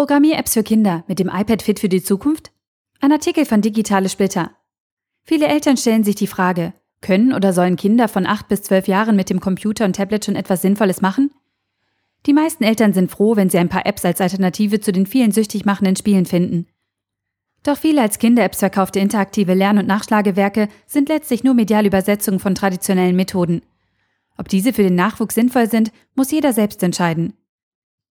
Programmier-Apps für Kinder mit dem iPad fit für die Zukunft? Ein Artikel von Digitale Splitter. Viele Eltern stellen sich die Frage, können oder sollen Kinder von 8 bis 12 Jahren mit dem Computer und Tablet schon etwas Sinnvolles machen? Die meisten Eltern sind froh, wenn sie ein paar Apps als Alternative zu den vielen süchtig machenden Spielen finden. Doch viele als Kinder-Apps verkaufte interaktive Lern- und Nachschlagewerke sind letztlich nur mediale Übersetzungen von traditionellen Methoden. Ob diese für den Nachwuchs sinnvoll sind, muss jeder selbst entscheiden.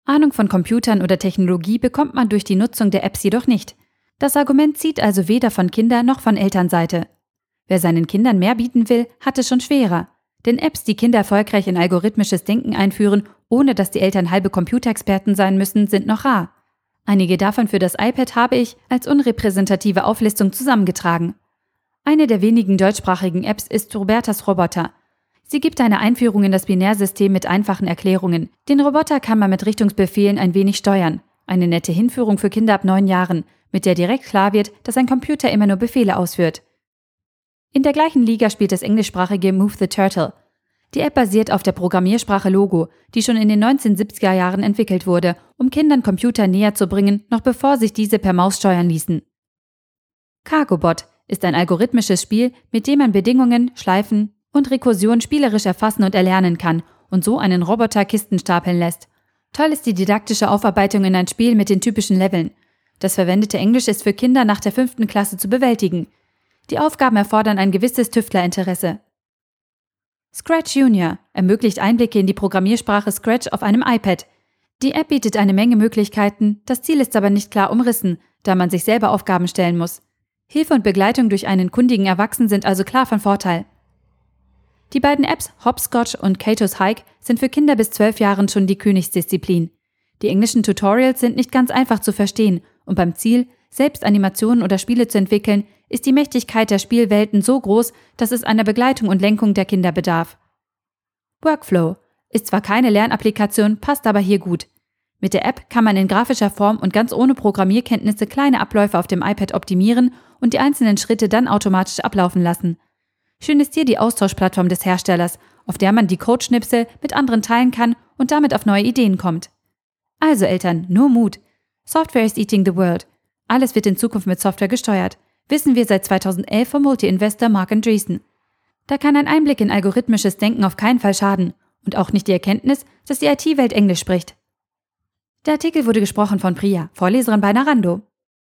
Ahnung von Computern oder Technologie bekommt man durch die Nutzung der Apps jedoch nicht. Das Argument zieht also weder von Kinder- noch von Elternseite. Wer seinen Kindern mehr bieten will, hat es schon schwerer. Denn Apps, die Kinder erfolgreich in algorithmisches Denken einführen, ohne dass die Eltern halbe Computerexperten sein müssen, sind noch rar. Einige davon für das iPad habe ich als unrepräsentative Auflistung zusammengetragen. Eine der wenigen deutschsprachigen Apps ist Robertas Roboter. Sie gibt eine Einführung in das Binärsystem mit einfachen Erklärungen. Den Roboter kann man mit Richtungsbefehlen ein wenig steuern. Eine nette Hinführung für Kinder ab neun Jahren, mit der direkt klar wird, dass ein Computer immer nur Befehle ausführt. In der gleichen Liga spielt das englischsprachige Move the Turtle. Die App basiert auf der Programmiersprache Logo, die schon in den 1970er Jahren entwickelt wurde, um Kindern Computer näher zu bringen, noch bevor sich diese per Maus steuern ließen. Cargobot ist ein algorithmisches Spiel, mit dem man Bedingungen, Schleifen und Rekursion spielerisch erfassen und erlernen kann und so einen Roboter Kisten stapeln lässt. Toll ist die didaktische Aufarbeitung in ein Spiel mit den typischen Leveln. Das verwendete Englisch ist für Kinder nach der fünften Klasse zu bewältigen. Die Aufgaben erfordern ein gewisses Tüftlerinteresse. Scratch Junior ermöglicht Einblicke in die Programmiersprache Scratch auf einem iPad. Die App bietet eine Menge Möglichkeiten, das Ziel ist aber nicht klar umrissen, da man sich selber Aufgaben stellen muss. Hilfe und Begleitung durch einen kundigen Erwachsenen sind also klar von Vorteil. Die beiden Apps Hopscotch und Kato's Hike sind für Kinder bis 12 Jahren schon die Königsdisziplin. Die englischen Tutorials sind nicht ganz einfach zu verstehen und beim Ziel, selbst Animationen oder Spiele zu entwickeln, ist die Mächtigkeit der Spielwelten so groß, dass es einer Begleitung und Lenkung der Kinder bedarf. Workflow ist zwar keine Lernapplikation, passt aber hier gut. Mit der App kann man in grafischer Form und ganz ohne Programmierkenntnisse kleine Abläufe auf dem iPad optimieren und die einzelnen Schritte dann automatisch ablaufen lassen. Schön ist hier die Austauschplattform des Herstellers, auf der man die Codeschnipsel mit anderen teilen kann und damit auf neue Ideen kommt. Also Eltern, nur Mut. Software is eating the world. Alles wird in Zukunft mit Software gesteuert wissen wir seit 2011 vom Multi-Investor Mark Andreessen. Da kann ein Einblick in algorithmisches Denken auf keinen Fall schaden und auch nicht die Erkenntnis, dass die IT-Welt Englisch spricht. Der Artikel wurde gesprochen von Priya, Vorleserin bei Narando.